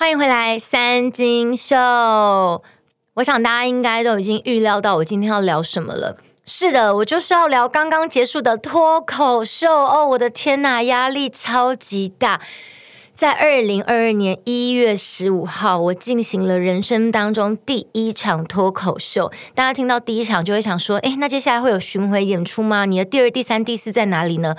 欢迎回来，三金秀。我想大家应该都已经预料到我今天要聊什么了。是的，我就是要聊刚刚结束的脱口秀哦！我的天呐，压力超级大。在二零二二年一月十五号，我进行了人生当中第一场脱口秀。大家听到第一场就会想说：“诶，那接下来会有巡回演出吗？你的第二、第三、第四在哪里呢？”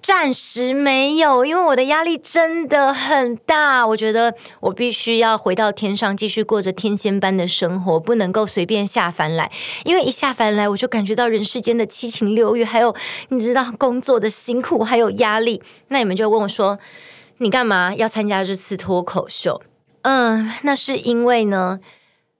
暂时没有，因为我的压力真的很大。我觉得我必须要回到天上，继续过着天仙般的生活，不能够随便下凡来。因为一下凡来，我就感觉到人世间的七情六欲，还有你知道工作的辛苦，还有压力。那你们就问我说，你干嘛要参加这次脱口秀？嗯，那是因为呢，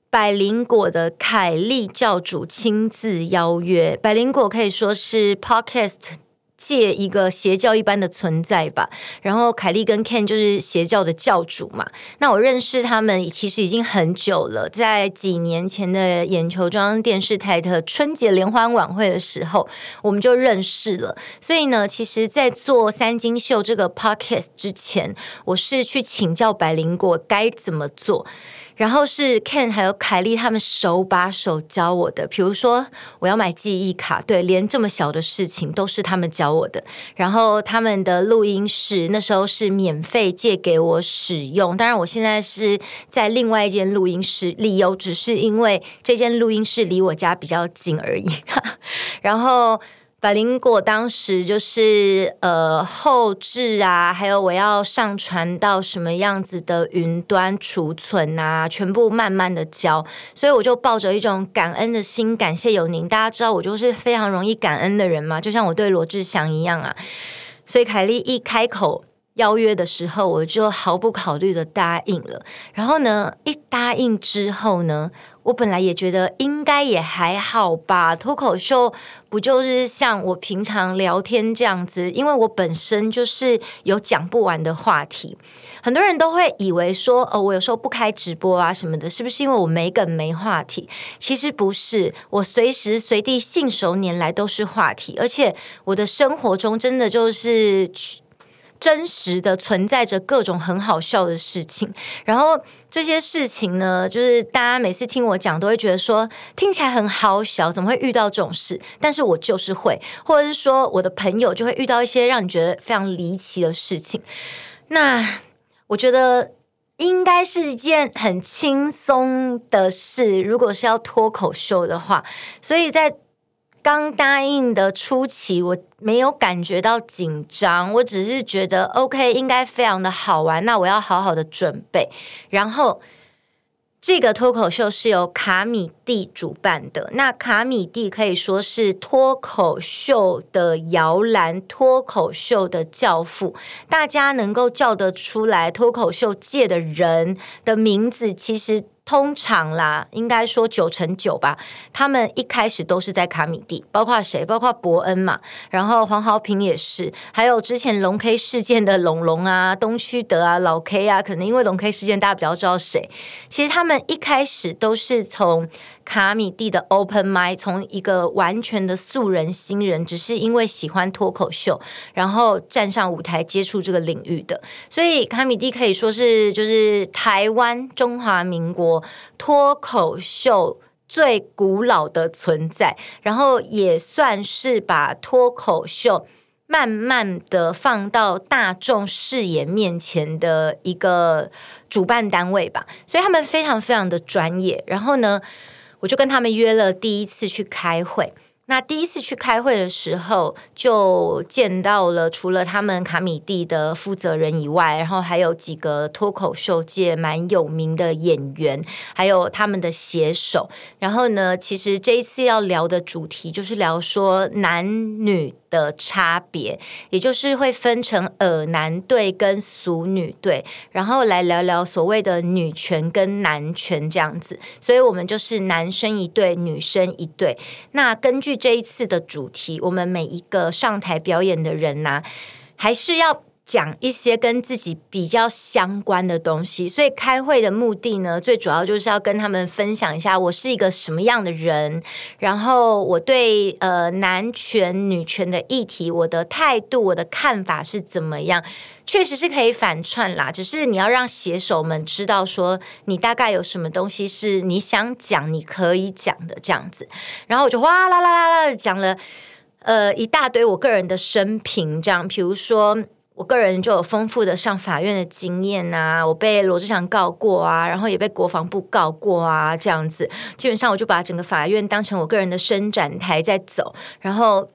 百灵果的凯莉教主亲自邀约。百灵果可以说是 Podcast。借一个邪教一般的存在吧，然后凯莉跟 Ken 就是邪教的教主嘛。那我认识他们其实已经很久了，在几年前的眼球装电视台的春节联欢晚会的时候，我们就认识了。所以呢，其实，在做三金秀这个 podcast 之前，我是去请教百灵果该怎么做。然后是 Ken 还有凯莉他们手把手教我的，比如说我要买记忆卡，对，连这么小的事情都是他们教我的。然后他们的录音室那时候是免费借给我使用，当然我现在是在另外一间录音室，理由只是因为这间录音室离我家比较近而已。然后。百灵果当时就是呃后置啊，还有我要上传到什么样子的云端储存啊，全部慢慢的教，所以我就抱着一种感恩的心，感谢有您。大家知道我就是非常容易感恩的人嘛，就像我对罗志祥一样啊。所以凯莉一开口邀约的时候，我就毫不考虑的答应了。然后呢，一答应之后呢，我本来也觉得应该也还好吧，脱口秀不就是像我平常聊天这样子？因为我本身就是有讲不完的话题，很多人都会以为说，哦，我有时候不开直播啊什么的，是不是因为我没梗没话题？其实不是，我随时随地信手拈来都是话题，而且我的生活中真的就是。真实的存在着各种很好笑的事情，然后这些事情呢，就是大家每次听我讲都会觉得说听起来很好笑，怎么会遇到这种事？但是我就是会，或者是说我的朋友就会遇到一些让你觉得非常离奇的事情。那我觉得应该是一件很轻松的事，如果是要脱口秀的话，所以在。刚答应的初期，我没有感觉到紧张，我只是觉得 OK，应该非常的好玩。那我要好好的准备。然后，这个脱口秀是由卡米蒂主办的。那卡米蒂可以说是脱口秀的摇篮，脱口秀的教父。大家能够叫得出来脱口秀界的人的名字，其实。通常啦，应该说九成九吧。他们一开始都是在卡米蒂，包括谁？包括伯恩嘛，然后黄豪平也是，还有之前龙 K 事件的龙龙啊、东区德啊、老 K 啊，可能因为龙 K 事件，大家比较知道谁。其实他们一开始都是从。卡米蒂的 Open Mic 从一个完全的素人新人，只是因为喜欢脱口秀，然后站上舞台接触这个领域的，所以卡米蒂可以说是就是台湾中华民国脱口秀最古老的存在，然后也算是把脱口秀慢慢的放到大众视野面前的一个主办单位吧，所以他们非常非常的专业，然后呢。我就跟他们约了第一次去开会。那第一次去开会的时候，就见到了除了他们卡米蒂的负责人以外，然后还有几个脱口秀界蛮有名的演员，还有他们的写手。然后呢，其实这一次要聊的主题就是聊说男女的差别，也就是会分成恶男队跟俗女队，然后来聊聊所谓的女权跟男权这样子。所以我们就是男生一队，女生一队。那根据这一次的主题，我们每一个上台表演的人呐、还是要讲一些跟自己比较相关的东西，所以开会的目的呢，最主要就是要跟他们分享一下我是一个什么样的人，然后我对呃男权女权的议题，我的态度、我的看法是怎么样，确实是可以反串啦。只是你要让写手们知道说，你大概有什么东西是你想讲、你可以讲的这样子。然后我就哗啦啦啦啦的讲了呃一大堆我个人的生平，这样，比如说。我个人就有丰富的上法院的经验啊，我被罗志祥告过啊，然后也被国防部告过啊，这样子，基本上我就把整个法院当成我个人的伸展台在走，然后。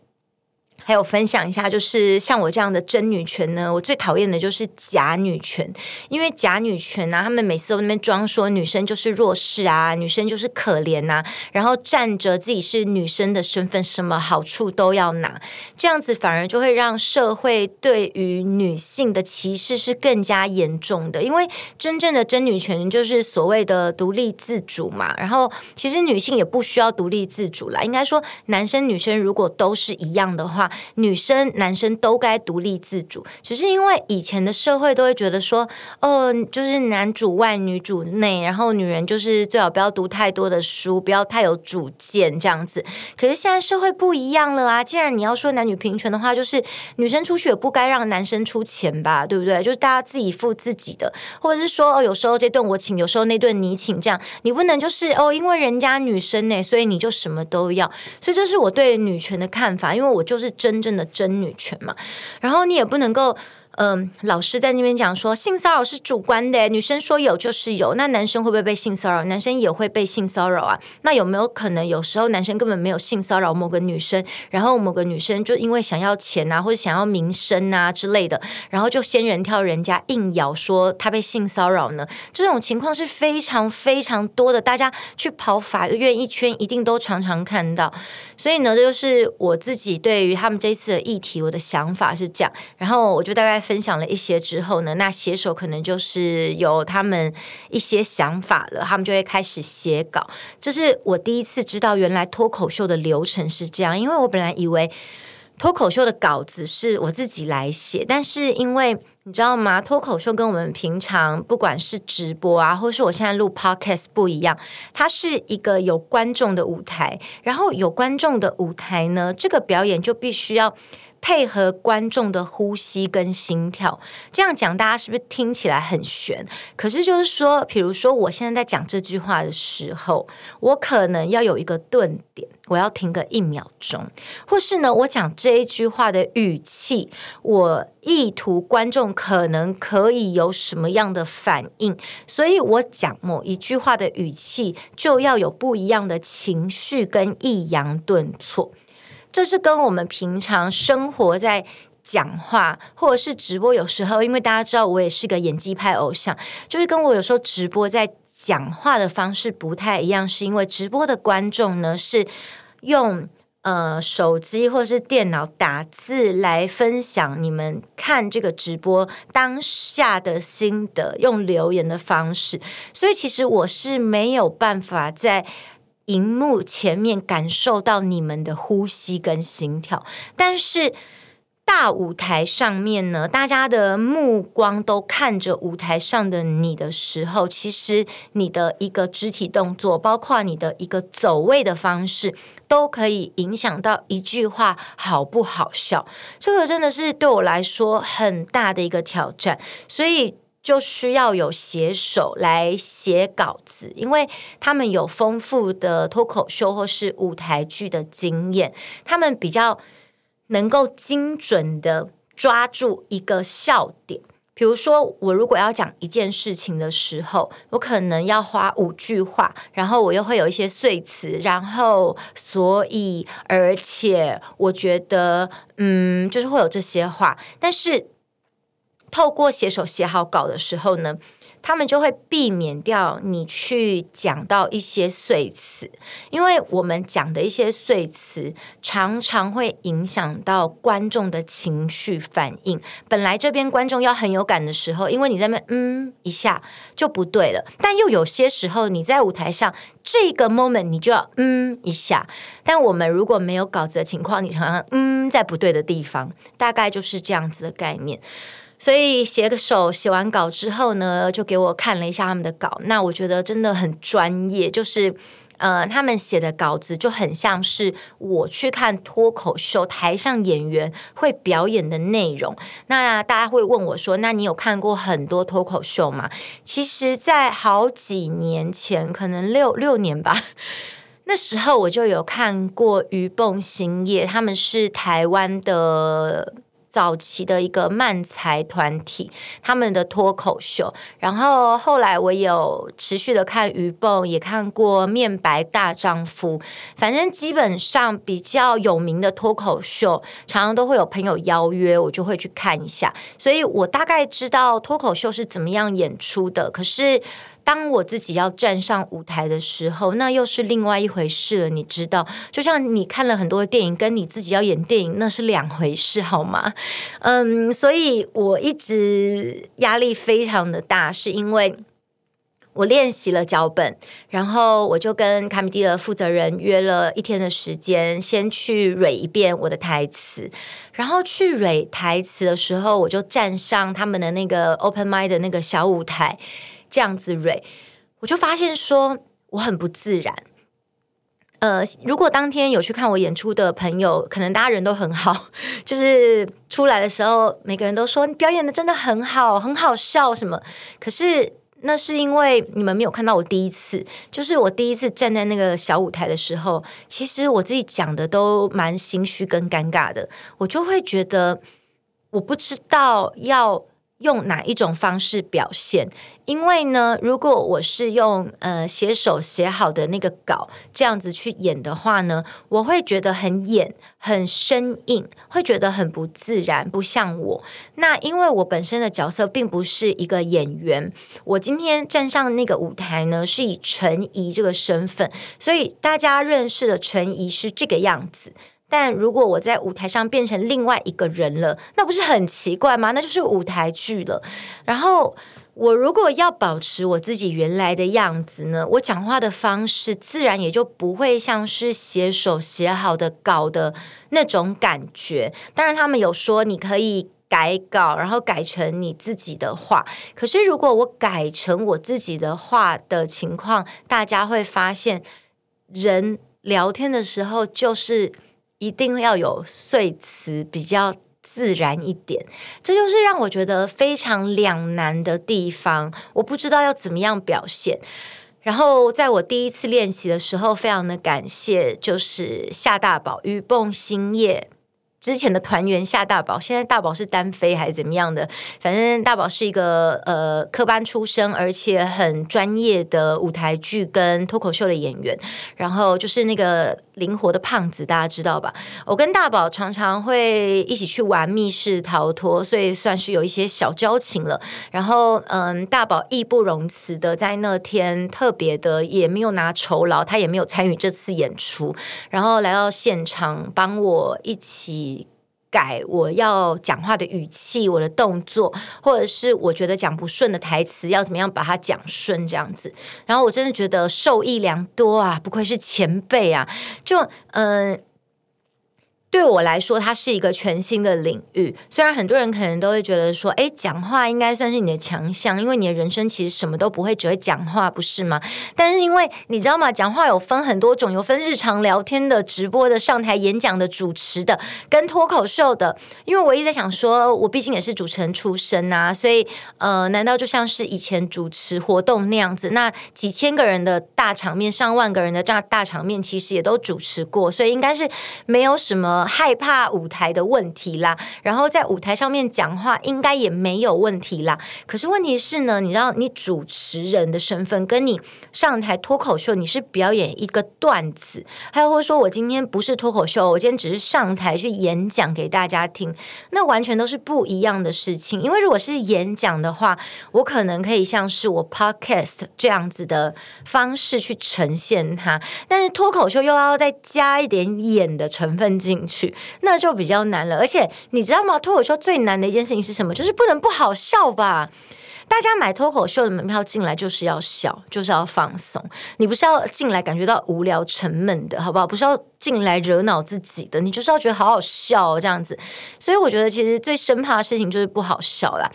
还有分享一下，就是像我这样的真女权呢，我最讨厌的就是假女权，因为假女权啊，他们每次都那边装说女生就是弱势啊，女生就是可怜呐，然后站着自己是女生的身份，什么好处都要拿，这样子反而就会让社会对于女性的歧视是更加严重的。因为真正的真女权就是所谓的独立自主嘛，然后其实女性也不需要独立自主啦，应该说男生女生如果都是一样的话。女生、男生都该独立自主，只是因为以前的社会都会觉得说，哦，就是男主外女主内，然后女人就是最好不要读太多的书，不要太有主见这样子。可是现在社会不一样了啊！既然你要说男女平权的话，就是女生出去也不该让男生出钱吧，对不对？就是大家自己付自己的，或者是说，哦，有时候这顿我请，有时候那顿你请，这样你不能就是哦，因为人家女生呢，所以你就什么都要。所以这是我对女权的看法，因为我就是真。正的真女权嘛，然后你也不能够。嗯，老师在那边讲说，性骚扰是主观的，女生说有就是有，那男生会不会被性骚扰？男生也会被性骚扰啊。那有没有可能，有时候男生根本没有性骚扰某个女生，然后某个女生就因为想要钱啊，或者想要名声啊之类的，然后就先人跳人家，硬咬说他被性骚扰呢？这种情况是非常非常多的，大家去跑法院一圈，一定都常常看到。所以呢，这就是我自己对于他们这次的议题，我的想法是这样。然后我就大概。分享了一些之后呢，那写手可能就是有他们一些想法了，他们就会开始写稿。这是我第一次知道，原来脱口秀的流程是这样。因为我本来以为脱口秀的稿子是我自己来写，但是因为你知道吗？脱口秀跟我们平常不管是直播啊，或是我现在录 podcast 不一样，它是一个有观众的舞台。然后有观众的舞台呢，这个表演就必须要。配合观众的呼吸跟心跳，这样讲大家是不是听起来很悬？可是就是说，比如说我现在在讲这句话的时候，我可能要有一个顿点，我要停个一秒钟，或是呢，我讲这一句话的语气，我意图观众可能可以有什么样的反应，所以我讲某一句话的语气就要有不一样的情绪跟抑扬顿挫。这是跟我们平常生活在讲话，或者是直播，有时候因为大家知道我也是个演技派偶像，就是跟我有时候直播在讲话的方式不太一样，是因为直播的观众呢是用呃手机或是电脑打字来分享你们看这个直播当下的心得，用留言的方式，所以其实我是没有办法在。荧幕前面感受到你们的呼吸跟心跳，但是大舞台上面呢，大家的目光都看着舞台上的你的时候，其实你的一个肢体动作，包括你的一个走位的方式，都可以影响到一句话好不好笑。这个真的是对我来说很大的一个挑战，所以。就需要有写手来写稿子，因为他们有丰富的脱口秀或是舞台剧的经验，他们比较能够精准的抓住一个笑点。比如说，我如果要讲一件事情的时候，我可能要花五句话，然后我又会有一些碎词，然后所以而且我觉得，嗯，就是会有这些话，但是。透过写手写好稿的时候呢，他们就会避免掉你去讲到一些碎词，因为我们讲的一些碎词常常会影响到观众的情绪反应。本来这边观众要很有感的时候，因为你在那嗯一下就不对了，但又有些时候你在舞台上这个 moment 你就要嗯一下。但我们如果没有稿子的情况，你常常嗯在不对的地方，大概就是这样子的概念。所以写个手写完稿之后呢，就给我看了一下他们的稿。那我觉得真的很专业，就是呃，他们写的稿子就很像是我去看脱口秀台上演员会表演的内容。那大家会问我说：“那你有看过很多脱口秀吗？”其实，在好几年前，可能六六年吧，那时候我就有看过鱼蹦兴业，他们是台湾的。早期的一个漫才团体，他们的脱口秀，然后后来我有持续的看鱼蹦，也看过面白大丈夫，反正基本上比较有名的脱口秀，常常都会有朋友邀约，我就会去看一下，所以我大概知道脱口秀是怎么样演出的，可是。当我自己要站上舞台的时候，那又是另外一回事了。你知道，就像你看了很多的电影，跟你自己要演电影，那是两回事，好吗？嗯，所以我一直压力非常的大，是因为我练习了脚本，然后我就跟卡米地的负责人约了一天的时间，先去蕊一遍我的台词，然后去蕊台词的时候，我就站上他们的那个 open mic 的那个小舞台。这样子蕊，我就发现说我很不自然。呃，如果当天有去看我演出的朋友，可能大家人都很好，就是出来的时候，每个人都说你表演的真的很好，很好笑什么。可是那是因为你们没有看到我第一次，就是我第一次站在那个小舞台的时候，其实我自己讲的都蛮心虚跟尴尬的，我就会觉得我不知道要。用哪一种方式表现？因为呢，如果我是用呃写手写好的那个稿这样子去演的话呢，我会觉得很演很生硬，会觉得很不自然，不像我。那因为我本身的角色并不是一个演员，我今天站上那个舞台呢，是以陈怡这个身份，所以大家认识的陈怡是这个样子。但如果我在舞台上变成另外一个人了，那不是很奇怪吗？那就是舞台剧了。然后我如果要保持我自己原来的样子呢，我讲话的方式自然也就不会像是写手写好的稿的那种感觉。当然，他们有说你可以改稿，然后改成你自己的话。可是如果我改成我自己的话的情况，大家会发现，人聊天的时候就是。一定要有碎词，比较自然一点，这就是让我觉得非常两难的地方。我不知道要怎么样表现。然后在我第一次练习的时候，非常的感谢，就是夏大宝、鱼蹦兴业。之前的团员夏大宝，现在大宝是单飞还是怎么样的？反正大宝是一个呃科班出身，而且很专业的舞台剧跟脱口秀的演员。然后就是那个灵活的胖子，大家知道吧？我跟大宝常常会一起去玩密室逃脱，所以算是有一些小交情了。然后嗯，大宝义不容辞的在那天特别的也没有拿酬劳，他也没有参与这次演出，然后来到现场帮我一起。改我要讲话的语气，我的动作，或者是我觉得讲不顺的台词，要怎么样把它讲顺这样子。然后我真的觉得受益良多啊，不愧是前辈啊，就嗯。对我来说，它是一个全新的领域。虽然很多人可能都会觉得说，哎，讲话应该算是你的强项，因为你的人生其实什么都不会，只会讲话，不是吗？但是因为你知道吗？讲话有分很多种，有分日常聊天的、直播的、上台演讲的、主持的，跟脱口秀的。因为我一直在想说，我毕竟也是主持人出身啊，所以呃，难道就像是以前主持活动那样子？那几千个人的大场面，上万个人的这大场面，其实也都主持过，所以应该是没有什么。害怕舞台的问题啦，然后在舞台上面讲话应该也没有问题啦。可是问题是呢，你知道，你主持人的身份跟你上台脱口秀，你是表演一个段子，还有或者说我今天不是脱口秀，我今天只是上台去演讲给大家听，那完全都是不一样的事情。因为如果是演讲的话，我可能可以像是我 podcast 这样子的方式去呈现它，但是脱口秀又要再加一点演的成分进去。那就比较难了，而且你知道吗？脱口秀最难的一件事情是什么？就是不能不好笑吧。大家买脱口秀的门票进来就是要笑，就是要放松。你不是要进来感觉到无聊沉闷的，好不好？不是要进来惹恼自己的，你就是要觉得好好笑，这样子。所以我觉得其实最生怕的事情就是不好笑啦。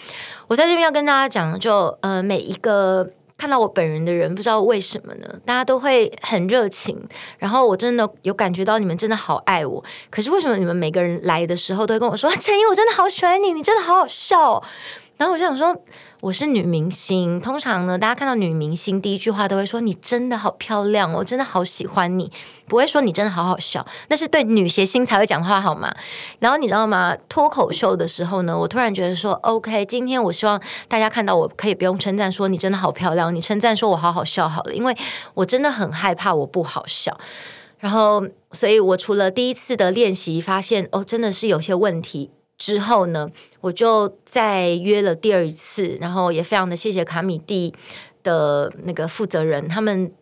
我在这边要跟大家讲，就呃每一个。看到我本人的人，不知道为什么呢？大家都会很热情，然后我真的有感觉到你们真的好爱我。可是为什么你们每个人来的时候都会跟我说：“陈怡，我真的好喜欢你，你真的好好笑哦。”然后我就想说。我是女明星，通常呢，大家看到女明星第一句话都会说：“你真的好漂亮，我真的好喜欢你。”不会说你真的好好笑，那是对女谐星才会讲话好吗？然后你知道吗？脱口秀的时候呢，我突然觉得说：“OK，今天我希望大家看到我可以不用称赞说你真的好漂亮，你称赞说我好好笑好了，因为我真的很害怕我不好笑。”然后，所以我除了第一次的练习发现哦，真的是有些问题。之后呢，我就再约了第二次，然后也非常的谢谢卡米蒂的那个负责人，他们。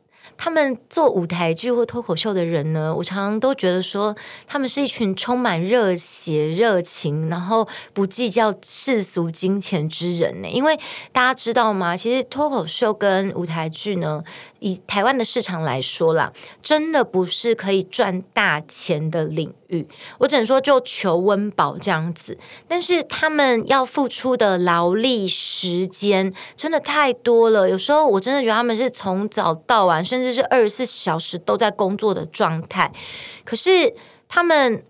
他们做舞台剧或脱口秀的人呢，我常常都觉得说，他们是一群充满热血、热情，然后不计较世俗金钱之人呢。因为大家知道吗？其实脱口秀跟舞台剧呢，以台湾的市场来说啦，真的不是可以赚大钱的领域。我只能说，就求温饱这样子。但是他们要付出的劳力时间真的太多了，有时候我真的觉得他们是从早到晚，甚至。是二十四小时都在工作的状态，可是他们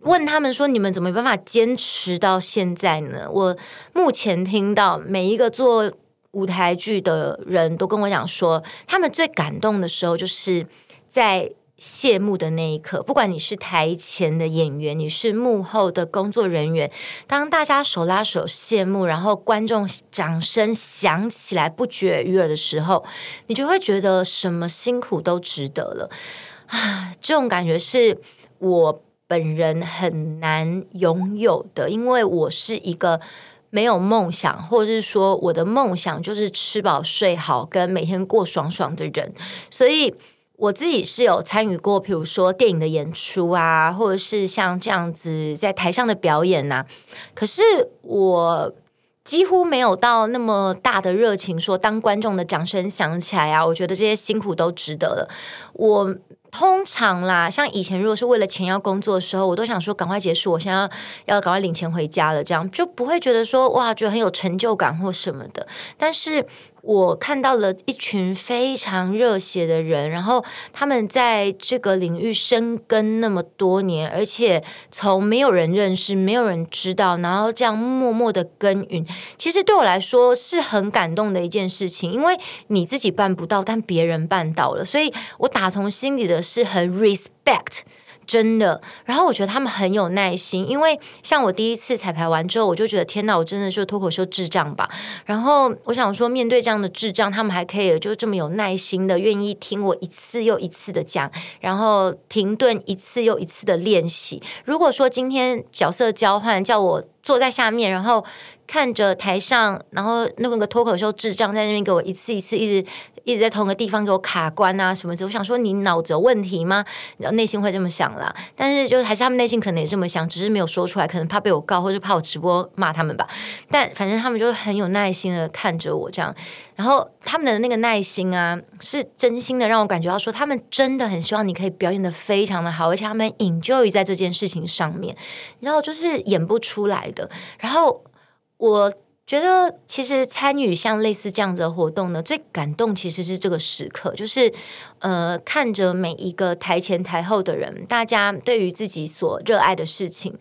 问他们说：“你们怎么没办法坚持到现在呢？”我目前听到每一个做舞台剧的人都跟我讲说，他们最感动的时候就是在。谢幕的那一刻，不管你是台前的演员，你是幕后的工作人员，当大家手拉手谢幕，然后观众掌声响起来不绝于耳的时候，你就会觉得什么辛苦都值得了啊！这种感觉是我本人很难拥有的，因为我是一个没有梦想，或者是说我的梦想就是吃饱睡好，跟每天过爽爽的人，所以。我自己是有参与过，比如说电影的演出啊，或者是像这样子在台上的表演呐。可是我几乎没有到那么大的热情，说当观众的掌声响起来啊，我觉得这些辛苦都值得了。我通常啦，像以前如果是为了钱要工作的时候，我都想说赶快结束，我现在要赶快领钱回家了，这样就不会觉得说哇，觉得很有成就感或什么的。但是。我看到了一群非常热血的人，然后他们在这个领域深耕那么多年，而且从没有人认识、没有人知道，然后这样默默的耕耘，其实对我来说是很感动的一件事情。因为你自己办不到，但别人办到了，所以我打从心里的是很 respect。真的，然后我觉得他们很有耐心，因为像我第一次彩排完之后，我就觉得天哪，我真的是脱口秀智障吧。然后我想说，面对这样的智障，他们还可以就这么有耐心的愿意听我一次又一次的讲，然后停顿一次又一次的练习。如果说今天角色交换，叫我坐在下面，然后看着台上，然后那个脱口秀智障在那边给我一次一次一直。一直在同个地方给我卡关啊什么的，我想说你脑子有问题吗？然后内心会这么想啦，但是就是还是他们内心可能也这么想，只是没有说出来，可能怕被我告，或者怕我直播骂他们吧。但反正他们就很有耐心的看着我这样，然后他们的那个耐心啊，是真心的让我感觉到说，他们真的很希望你可以表演得非常的好，而且他们 enjoy 在这件事情上面，然后就是演不出来的。然后我。觉得其实参与像类似这样子的活动呢，最感动其实是这个时刻，就是呃，看着每一个台前台后的人，大家对于自己所热爱的事情。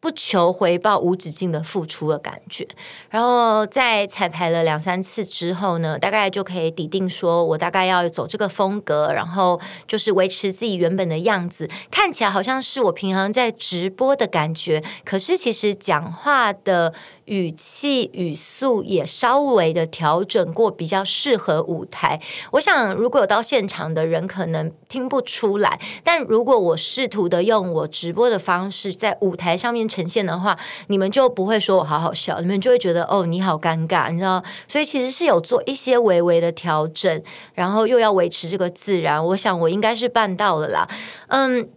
不求回报、无止境的付出的感觉，然后在彩排了两三次之后呢，大概就可以抵定说，我大概要走这个风格，然后就是维持自己原本的样子，看起来好像是我平常在直播的感觉，可是其实讲话的语气语速也稍微的调整过，比较适合舞台。我想，如果有到现场的人，可能听不出来，但如果我试图的用我直播的方式在舞台上面。呈现的话，你们就不会说我好好笑，你们就会觉得哦，你好尴尬，你知道？所以其实是有做一些微微的调整，然后又要维持这个自然。我想我应该是办到了啦。嗯，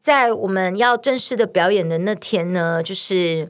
在我们要正式的表演的那天呢，就是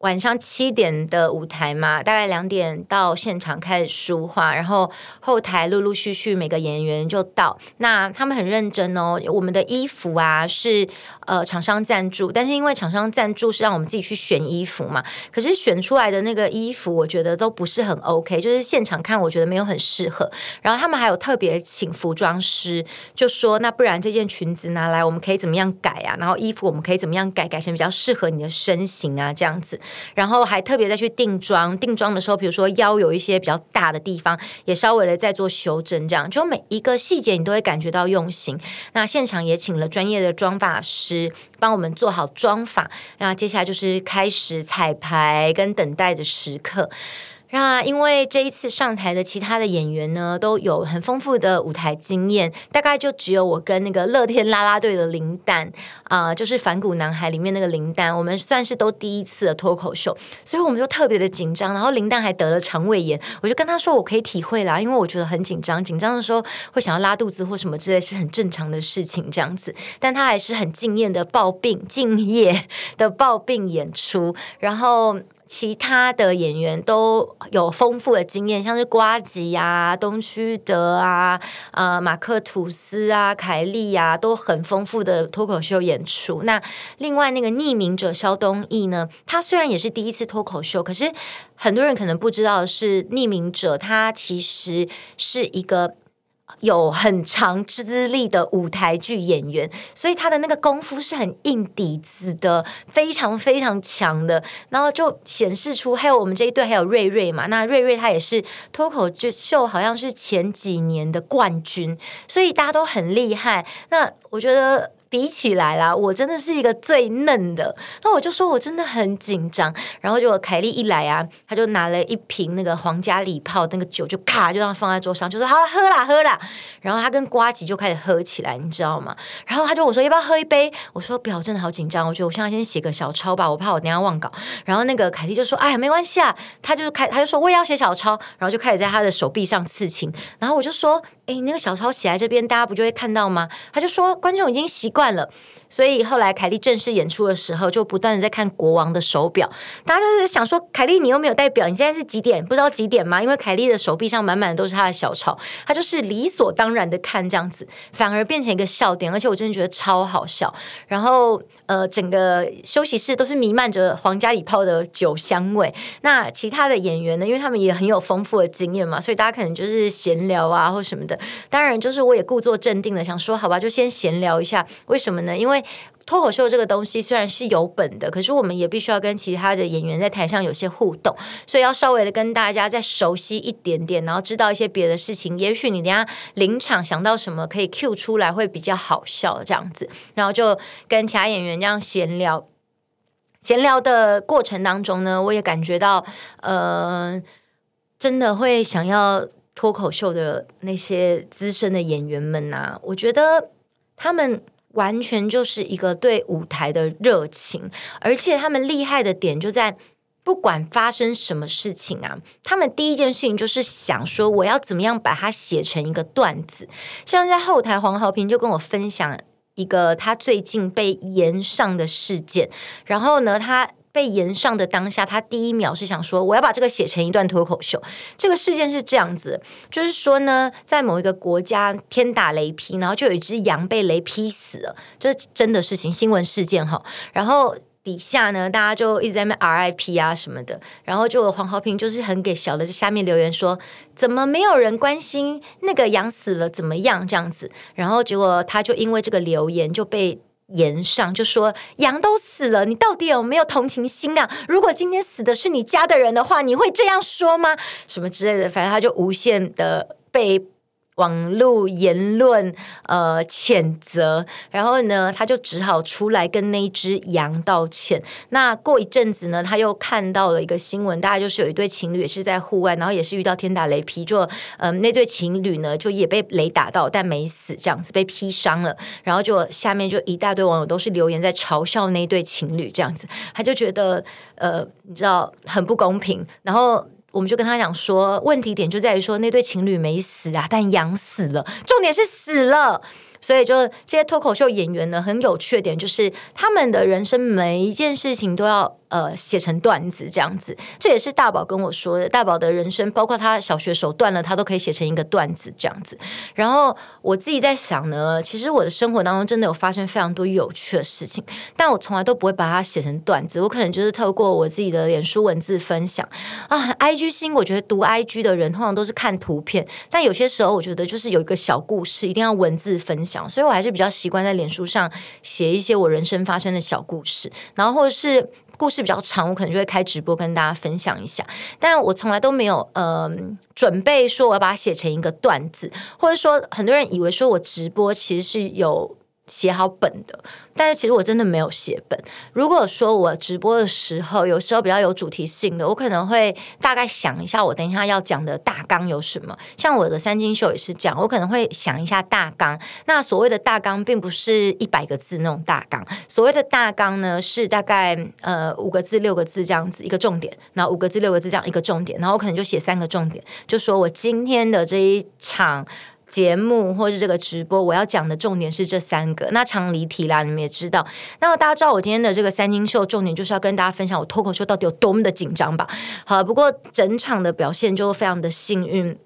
晚上七点的舞台嘛，大概两点到现场开始梳化，然后后台陆陆续续每个演员就到。那他们很认真哦，我们的衣服啊是呃厂商赞助，但是因为厂商赞助是让我们自己去选衣服嘛，可是选出来的那个衣服我觉得都不是很 OK，就是现场看我觉得没有很适合。然后他们还有特别请服装师，就说那不然这件裙子拿来我们可以怎么样改啊？然后衣服我们可以怎么样改，改成比较适合你的身形啊这样子。然后还特别再去定妆，定妆的时候，比如说腰有一些比较大的地方，也稍微的在做修整，这样就每一个细节你都会感觉到用心。那现场也请了专业的妆发师帮我们做好妆发，那接下来就是开始彩排跟等待的时刻。那因为这一次上台的其他的演员呢，都有很丰富的舞台经验，大概就只有我跟那个乐天啦啦队的林丹 啊、就是反骨男孩里面那个林丹，我们算是都第一次的脱口秀，所以我们就特别的紧张。然后林丹还得了肠胃炎，我就跟他说我可以体会啦，因为我觉得很紧张，紧张的时候会想要拉肚子或什么之类，是很正常的事情这样子。但他还是很敬业的抱病，敬业的抱病演出，然后。其他的演员都有丰富的经验，像是瓜吉啊、东区德啊、呃、马克吐斯啊、凯莉啊，都很丰富的脱口秀演出。那另外那个匿名者肖东义呢，他虽然也是第一次脱口秀，可是很多人可能不知道的是，匿名者他其实是一个。有很长资历的舞台剧演员，所以他的那个功夫是很硬底子的，非常非常强的。然后就显示出，还有我们这一队还有瑞瑞嘛，那瑞瑞他也是脱口秀，好像是前几年的冠军，所以大家都很厉害。那我觉得。比起来啦，我真的是一个最嫩的。那我就说我真的很紧张。然后就凯莉一来啊，他就拿了一瓶那个皇家礼炮那个酒，就咔就让他放在桌上，就说好，喝啦喝啦。然后他跟瓜吉就开始喝起来，你知道吗？然后他就我说要不要喝一杯？我说不要，真的好紧张。我觉得我现在先写个小抄吧，我怕我等下忘稿。然后那个凯莉就说哎呀没关系啊，他就是开他就说我也要写小抄，然后就开始在他的手臂上刺青。然后我就说哎，那个小抄写在这边，大家不就会看到吗？他就说观众已经习惯。了，所以后来凯莉正式演出的时候，就不断的在看国王的手表。大家就是想说，凯莉你又没有戴表，你现在是几点？不知道几点吗？因为凯莉的手臂上满满的都是她的小抄，她就是理所当然的看这样子，反而变成一个笑点。而且我真的觉得超好笑。然后呃，整个休息室都是弥漫着皇家礼炮的酒香味。那其他的演员呢？因为他们也很有丰富的经验嘛，所以大家可能就是闲聊啊或什么的。当然，就是我也故作镇定的想说，好吧，就先闲聊一下。为什么呢？因为脱口秀这个东西虽然是有本的，可是我们也必须要跟其他的演员在台上有些互动，所以要稍微的跟大家再熟悉一点点，然后知道一些别的事情。也许你等下临场想到什么可以 cue 出来，会比较好笑这样子。然后就跟其他演员这样闲聊，闲聊的过程当中呢，我也感觉到，呃，真的会想要脱口秀的那些资深的演员们呐、我觉得。他们完全就是一个对舞台的热情，而且他们厉害的点就在，不管发生什么事情啊，他们第一件事情就是想说，我要怎么样把它写成一个段子。像在后台，黄豪平就跟我分享一个他最近被延上的事件，然后呢，他。被延上的当下，他第一秒是想说：“我要把这个写成一段脱口秀。”这个事件是这样子，就是说呢，在某一个国家天打雷劈，然后就有一只羊被雷劈死了，这真的事情，新闻事件哈。然后底下呢，大家就一直在那 RIP 啊什么的，然后就有黄豪平就是很给小的下面留言说：“怎么没有人关心那个羊死了怎么样？”这样子，然后结果他就因为这个留言就被。言上就说羊都死了，你到底有没有同情心啊？如果今天死的是你家的人的话，你会这样说吗？什么之类的，反正他就无限的被。网络言论呃谴责，然后呢，他就只好出来跟那只羊道歉。那过一阵子呢，他又看到了一个新闻，大概就是有一对情侣也是在户外，然后也是遇到天打雷劈，就嗯、呃、那对情侣呢就也被雷打到，但没死，这样子被劈伤了。然后就下面就一大堆网友都是留言在嘲笑那对情侣，这样子，他就觉得呃你知道很不公平，然后。我们就跟他讲说，问题点就在于说那对情侣没死啊，但养死了，重点是死了。所以就这些脱口秀演员呢，很有缺点就是他们的人生每一件事情都要呃写成段子这样子。这也是大宝跟我说的，大宝的人生，包括他小学手断了，他都可以写成一个段子这样子。然后我自己在想呢，其实我的生活当中真的有发生非常多有趣的事情，但我从来都不会把它写成段子。我可能就是透过我自己的脸书文字分享啊，IG 星，我觉得读 IG 的人通常都是看图片，但有些时候我觉得就是有一个小故事，一定要文字分享，所以我还是比较习惯在脸书上写一些我人生发生的小故事，然后或者是故事比较长，我可能就会开直播跟大家分享一下。但我从来都没有嗯准备说我要把它写成一个段子，或者说很多人以为说我直播其实是有。写好本的，但是其实我真的没有写本。如果说我直播的时候，有时候比较有主题性的，我可能会大概想一下，我等一下要讲的大纲有什么。像我的三金秀也是这样，我可能会想一下大纲。那所谓的大纲，并不是一百个字那种大纲。所谓的大纲呢，是大概呃五个字、六个字这样子一个重点，然后五个字、六个字这样一个重点，然后我可能就写三个重点，就说我今天的这一场。节目或是这个直播，我要讲的重点是这三个。那常离题啦，你们也知道。那么大家知道我今天的这个三金秀重点就是要跟大家分享我脱口秀到底有多么的紧张吧？好，不过整场的表现就非常的幸运，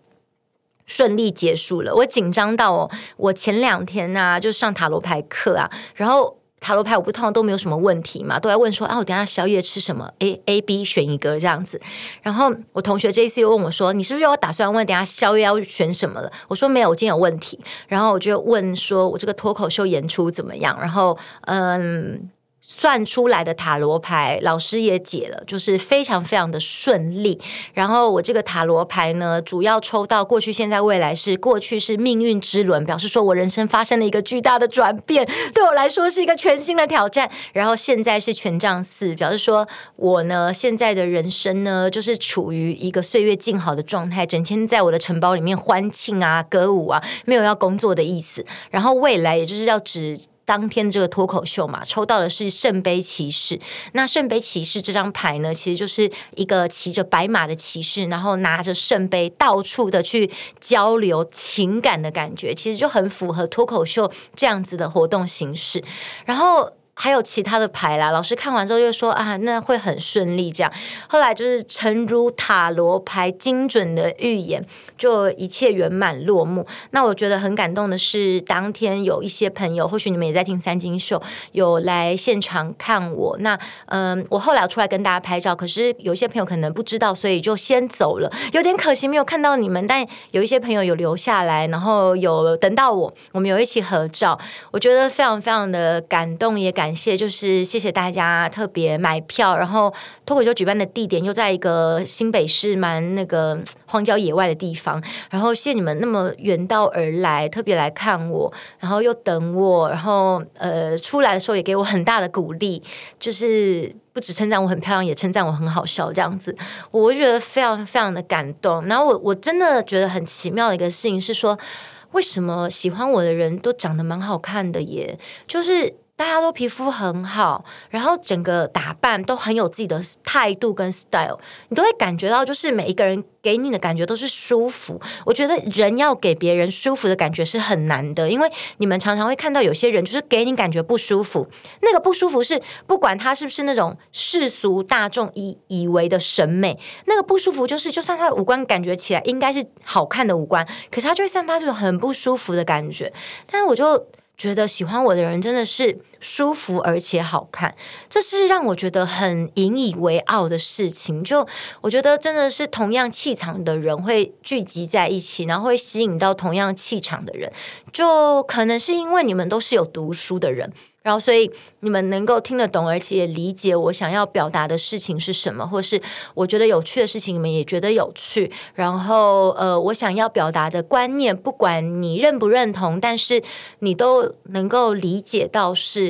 顺利结束了。我紧张到哦，我前两天呢、就上塔罗牌课啊，然后。塔罗牌我不通常都没有什么问题嘛，都在问说啊，我等下宵夜吃什么？A A B 选一个这样子。然后我同学这一次又问我说，你是不是又打算问等下宵夜要选什么了？我说没有，我今天有问题。然后我就问说我这个脱口秀演出怎么样？然后嗯。算出来的塔罗牌，老师也解了，就是非常非常的顺利。然后我这个塔罗牌呢，主要抽到过去、现在、未来是过去是命运之轮，表示说我人生发生了一个巨大的转变，对我来说是一个全新的挑战。然后现在是权杖四，表示说我呢现在的人生呢，就是处于一个岁月静好的状态，整天在我的城堡里面欢庆啊、歌舞啊，没有要工作的意思。然后未来也就是要指。当天这个脱口秀嘛，抽到的是圣杯骑士。那圣杯骑士这张牌呢，其实就是一个骑着白马的骑士，然后拿着圣杯到处的去交流情感的感觉，其实就很符合脱口秀这样子的活动形式。然后。还有其他的牌啦，老师看完之后又说啊，那会很顺利这样。后来就是诚如塔罗牌精准的预言，就一切圆满落幕。那我觉得很感动的是，当天有一些朋友，或许你们也在听三金秀，有来现场看我。那嗯，我后来出来跟大家拍照，可是有一些朋友可能不知道，所以就先走了，有点可惜没有看到你们。但有一些朋友有留下来，然后有等到我，我们有一起合照，我觉得非常非常的感动，也感。感谢，就是谢谢大家特别买票，然后脱口秀举办的地点又在一个新北市蛮那个荒郊野外的地方，然后谢你们那么远道而来，特别来看我，然后又等我，然后呃出来的时候也给我很大的鼓励，就是不只称赞我很漂亮，也称赞我很好笑，这样子，我觉得非常非常的感动。然后我我真的觉得很奇妙的一个事情是说，为什么喜欢我的人都长得蛮好看的耶？就是。大家都皮肤很好，然后整个打扮都很有自己的态度跟 style，你都会感觉到，就是每一个人给你的感觉都是舒服。我觉得人要给别人舒服的感觉是很难的，因为你们常常会看到有些人就是给你感觉不舒服，那个不舒服是不管他是不是那种世俗大众以以为的审美，那个不舒服就是就算他的五官感觉起来应该是好看的五官，可是他就会散发这种很不舒服的感觉。但是我就。觉得喜欢我的人真的是舒服而且好看，这是让我觉得很引以为傲的事情。就我觉得真的是同样气场的人会聚集在一起，然后会吸引到同样气场的人，就可能是因为你们都是有读书的人。然后，所以你们能够听得懂，而且也理解我想要表达的事情是什么，或是我觉得有趣的事情，你们也觉得有趣。然后，呃，我想要表达的观念，不管你认不认同，但是你都能够理解到是。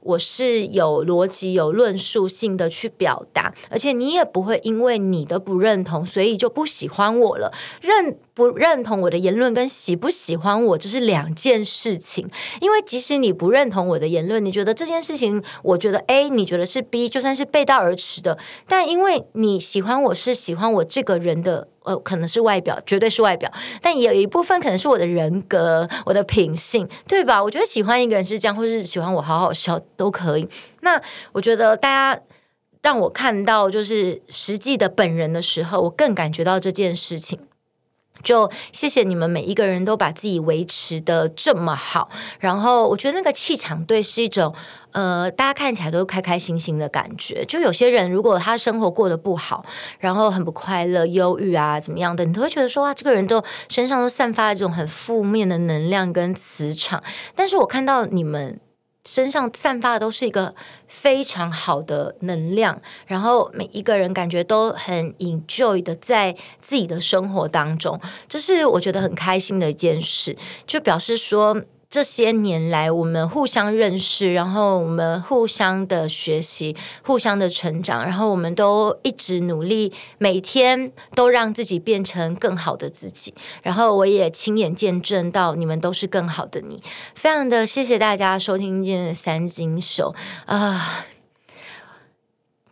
我是有逻辑、有论述性的去表达，而且你也不会因为你的不认同，所以就不喜欢我了。认不认同我的言论跟喜不喜欢我，这是两件事情。因为即使你不认同我的言论，你觉得这件事情，我觉得 A，你觉得是 B，就算是背道而驰的，但因为你喜欢我是喜欢我这个人的。呃，可能是外表，绝对是外表，但也有一部分可能是我的人格、我的品性，对吧？我觉得喜欢一个人是这样，或是喜欢我好好笑都可以。那我觉得大家让我看到就是实际的本人的时候，我更感觉到这件事情。就谢谢你们每一个人都把自己维持得这么好，然后我觉得那个气场对是一种呃，大家看起来都开开心心的感觉。就有些人如果他生活过得不好，然后很不快乐、忧郁啊怎么样的，你都会觉得说哇，这个人都身上都散发这种很负面的能量跟磁场。但是我看到你们。身上散发的都是一个非常好的能量，然后每一个人感觉都很 enjoy 的在自己的生活当中，这是我觉得很开心的一件事，就表示说。这些年来，我们互相认识，然后我们互相的学习，互相的成长，然后我们都一直努力，每天都让自己变成更好的自己。然后我也亲眼见证到你们都是更好的你，非常的谢谢大家收听今天的三金手啊。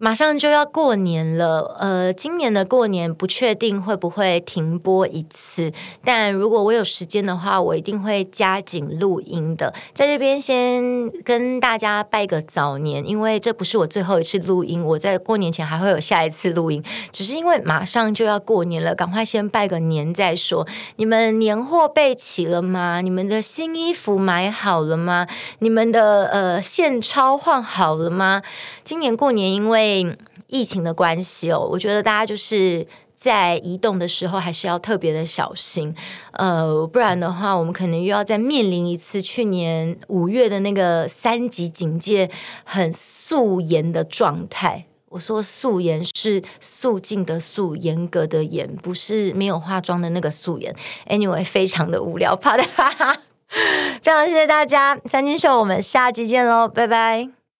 马上就要过年了，呃，今年的过年不确定会不会停播一次，但如果我有时间的话，我一定会加紧录音的。在这边先跟大家拜个早年，因为这不是我最后一次录音，我在过年前还会有下一次录音，只是因为马上就要过年了，赶快先拜个年再说。你们年货备齐了吗？你们的新衣服买好了吗？你们的呃现钞换好了吗？今年过年因为疫情的关系哦，我觉得大家就是在移动的时候还是要特别的小心，呃，不然的话，我们可能又要再面临一次去年五月的那个三级警戒，很素颜的状态。我说素颜是素净的素，严格的严，不是没有化妆的那个素颜。Anyway，非常的无聊，怕的哈哈。非常谢谢大家，三金秀，我们下期见喽，拜拜。